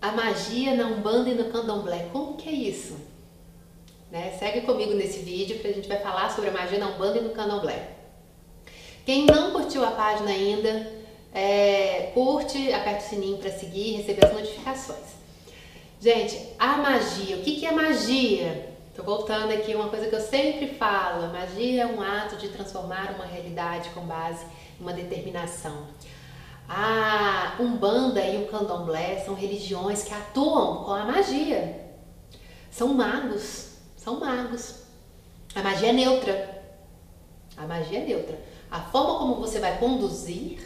a magia na Umbanda e no Candomblé. Como que é isso? Né? Segue comigo nesse vídeo que a gente vai falar sobre a magia na Umbanda e no Candomblé. Quem não curtiu a página ainda, é, curte, aperta o sininho para seguir e receber as notificações. Gente, a magia, o que, que é magia? Tô voltando aqui uma coisa que eu sempre falo: magia é um ato de transformar uma realidade com base em uma determinação. A Umbanda e o Candomblé são religiões que atuam com a magia. São magos, são magos. A magia é neutra. A magia é neutra. A forma como você vai conduzir,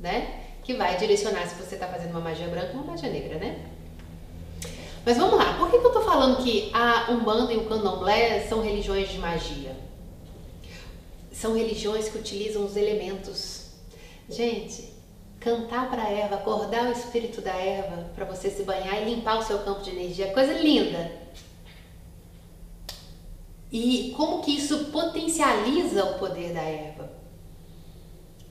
né, que vai direcionar se você está fazendo uma magia branca ou uma magia negra, né? Mas vamos lá, por que, que eu tô falando que a Umbanda e o Candomblé são religiões de magia? São religiões que utilizam os elementos. Gente, cantar para a erva, acordar o espírito da erva para você se banhar e limpar o seu campo de energia, é coisa linda. E como que isso potencializa o poder da erva?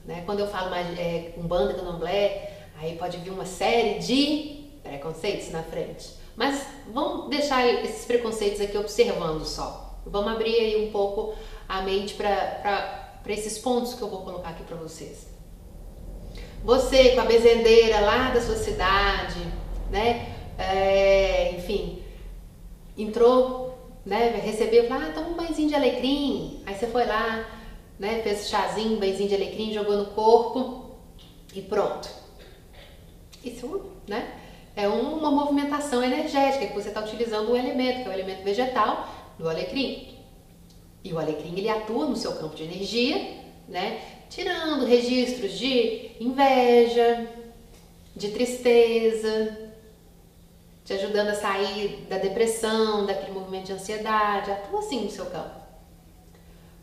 Né? Quando eu falo mais é, Umbanda, Candomblé, aí pode vir uma série de preconceitos na frente. Mas vamos deixar esses preconceitos aqui observando só. Vamos abrir aí um pouco a mente para esses pontos que eu vou colocar aqui para vocês. Você com a bezendeira lá da sua cidade, né? É, enfim, entrou, né? Recebeu, ah, toma um banhozinho de alecrim. Aí você foi lá, né? Fez chazinho, um banhozinho de alecrim, jogou no corpo e pronto. Isso, né? é uma movimentação energética que você está utilizando o elemento, que é o elemento vegetal do alecrim. E o alecrim ele atua no seu campo de energia, né? Tirando registros de inveja, de tristeza, te ajudando a sair da depressão, daquele movimento de ansiedade, atua assim no seu campo.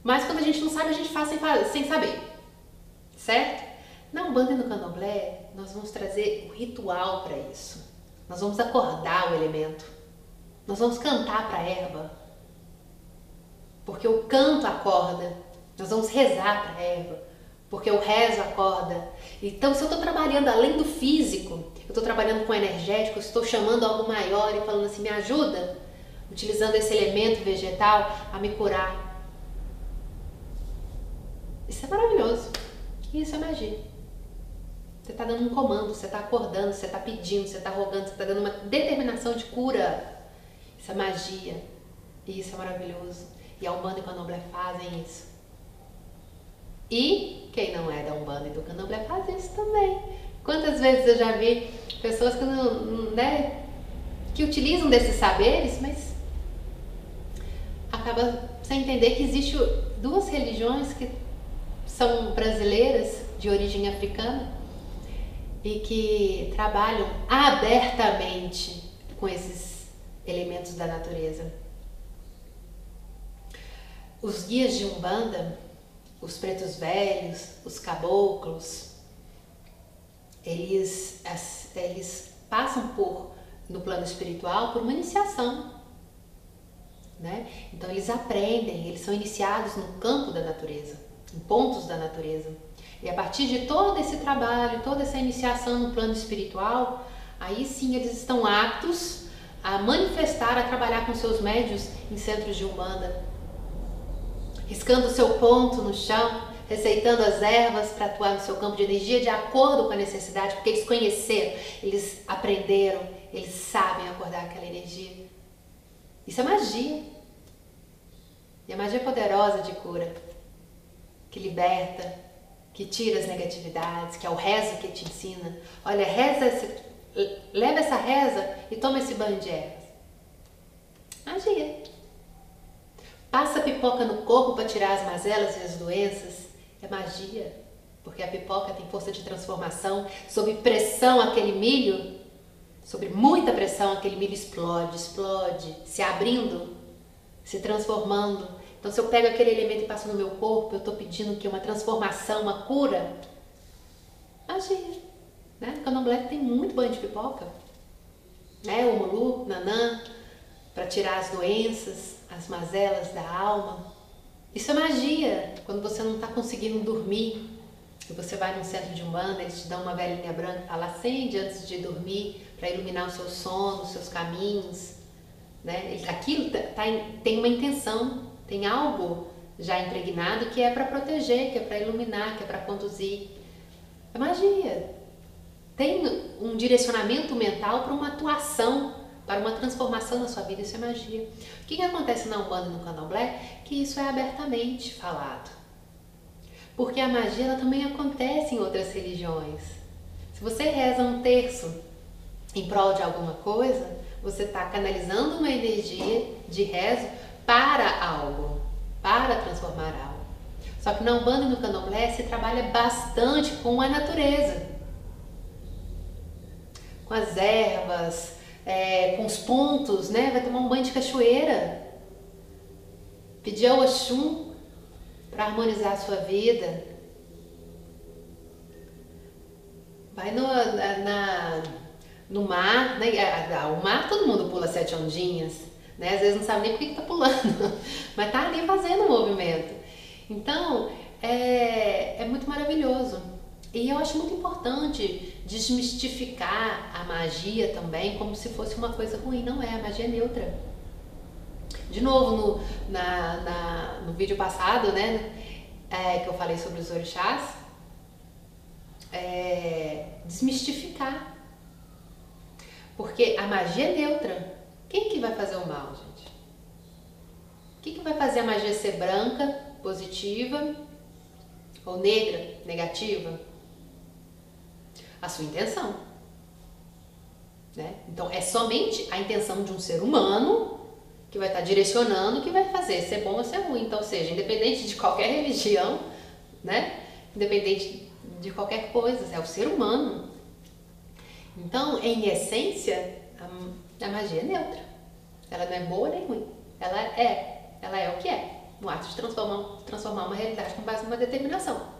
Mas quando a gente não sabe, a gente faz sem, sem saber, certo? Na Umbanda e no Candomblé, nós vamos trazer o ritual para isso. Nós vamos acordar o elemento. Nós vamos cantar para a erva. Porque o canto acorda. Nós vamos rezar para a erva. Porque o rezo acorda. Então, se eu estou trabalhando além do físico, eu estou trabalhando com energético, eu estou chamando algo maior e falando assim, me ajuda, utilizando esse elemento vegetal a me curar. Isso é maravilhoso. Isso é magia. Você está dando um comando, você está acordando, você está pedindo, você está rogando, você está dando uma determinação de cura. Isso é magia. Isso é maravilhoso. E a Umbanda e Candomblé fazem isso. E quem não é da Umbanda e do Candomblé faz isso também. Quantas vezes eu já vi pessoas que, não, né, que utilizam desses saberes, mas acaba sem entender que existe duas religiões que são brasileiras, de origem africana, e que trabalham abertamente com esses elementos da natureza. Os guias de Umbanda, os pretos velhos, os caboclos, eles, eles passam por, no plano espiritual, por uma iniciação. Né? Então eles aprendem, eles são iniciados no campo da natureza, em pontos da natureza. E a partir de todo esse trabalho, toda essa iniciação no plano espiritual, aí sim eles estão aptos a manifestar, a trabalhar com seus médios em centros de umbanda, riscando o seu ponto no chão, receitando as ervas para atuar no seu campo de energia de acordo com a necessidade, porque eles conheceram, eles aprenderam, eles sabem acordar aquela energia. Isso é magia. E a magia poderosa de cura, que liberta, que tira as negatividades, que é o rezo que te ensina. Olha, reza esse, leva essa reza e toma esse banho de ervas. Magia. Passa pipoca no corpo para tirar as mazelas e as doenças. É magia. Porque a pipoca tem força de transformação. Sob pressão, aquele milho, sob muita pressão, aquele milho explode, explode, se abrindo, se transformando então, se eu pego aquele elemento e passo no meu corpo, eu estou pedindo que uma transformação, uma cura. Magia. Né? No candomblé tem muito banho de pipoca. Né? O mulu, nanã, para tirar as doenças, as mazelas da alma. Isso é magia. Quando você não está conseguindo dormir, e você vai num centro de umbanda, eles te dão uma velhinha branca e fala acende antes de dormir, para iluminar o seu sono, os seus caminhos. Né? Aquilo tá, tá, tem uma intenção, tem algo já impregnado que é para proteger, que é para iluminar, que é para conduzir. É magia. Tem um direcionamento mental para uma atuação, para uma transformação na sua vida. Isso é magia. O que, que acontece na Umbanda e no Candomblé? Que isso é abertamente falado. Porque a magia ela também acontece em outras religiões. Se você reza um terço em prol de alguma coisa, você está canalizando uma energia de rezo para algo, para transformar algo. Só que na Umbanda e no Candomblé se trabalha bastante com a natureza, com as ervas, é, com os pontos, né? Vai tomar um banho de cachoeira, pedir ao Oxum para harmonizar a sua vida. Vai no, na, no mar, né? O mar todo mundo pula sete ondinhas, né? Às vezes não sabe nem por que está pulando, mas tá ali fazendo o movimento. Então, é, é muito maravilhoso. E eu acho muito importante desmistificar a magia também como se fosse uma coisa ruim. Não é, a magia é neutra. De novo, no, na, na, no vídeo passado, né, é, que eu falei sobre os orixás, é, desmistificar. Porque a magia é neutra. Quem que vai fazer o mal, gente? O que, que vai fazer a magia ser branca, positiva, ou negra, negativa? A sua intenção. Né? Então é somente a intenção de um ser humano que vai estar direcionando o que vai fazer, ser bom ou ser ruim. Então, seja, independente de qualquer religião, né? Independente de qualquer coisa, é o ser humano. Então, em essência, a, a magia é neutra. Ela não é boa nem ruim. Ela é, ela é o que é. Um ato de transformar, transformar uma realidade com base numa determinação.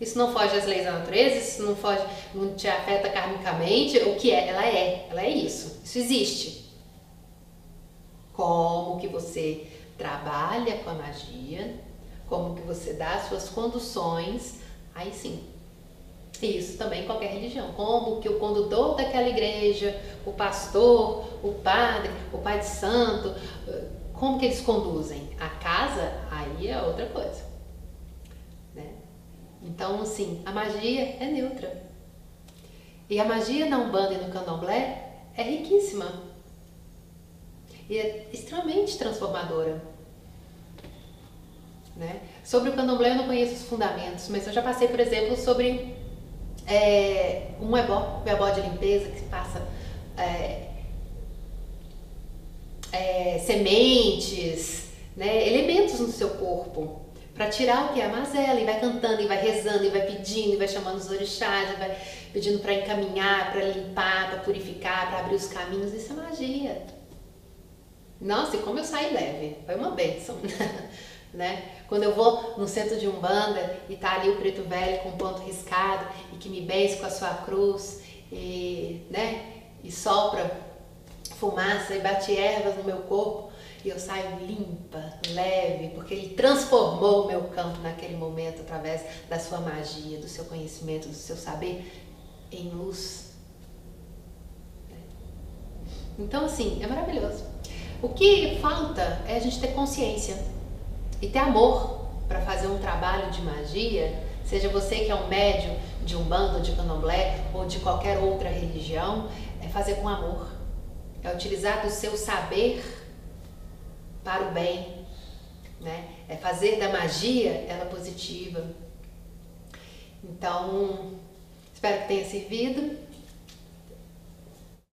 Isso não foge às leis da natureza, isso não foge, não te afeta karmicamente. O que é? Ela é, ela é isso. Isso existe como que você trabalha com a magia, como que você dá as suas conduções, aí sim. Isso também qualquer religião. Como que o condutor daquela igreja, o pastor, o padre, o pai de santo, como que eles conduzem? A casa, aí é outra coisa. Então, sim, a magia é neutra. E a magia na Umbanda e no Candomblé é riquíssima e é extremamente transformadora. Né? Sobre o candomblé eu não conheço os fundamentos, mas eu já passei, por exemplo, sobre é, um ebó, um ebó de limpeza que passa é, é, sementes, né, elementos no seu corpo para tirar o que é a mazela e vai cantando e vai rezando e vai pedindo e vai chamando os orixás, e vai pedindo para encaminhar, para limpar, para purificar, para abrir os caminhos. Isso é magia. Nossa, e como eu saí leve, foi uma bênção. né? Quando eu vou no centro de Umbanda e tá ali o preto velho com ponto riscado e que me benze com a sua cruz e, né, e sopra fumaça e bate ervas no meu corpo e eu saio limpa, leve, porque ele transformou o meu campo naquele momento através da sua magia, do seu conhecimento, do seu saber em luz. Então, assim, é maravilhoso. O que falta é a gente ter consciência e ter amor para fazer um trabalho de magia, seja você que é um médium de um bando de candomblé ou de qualquer outra religião, é fazer com amor. É utilizar do seu saber para o bem, né? É fazer da magia ela positiva. Então, espero que tenha servido.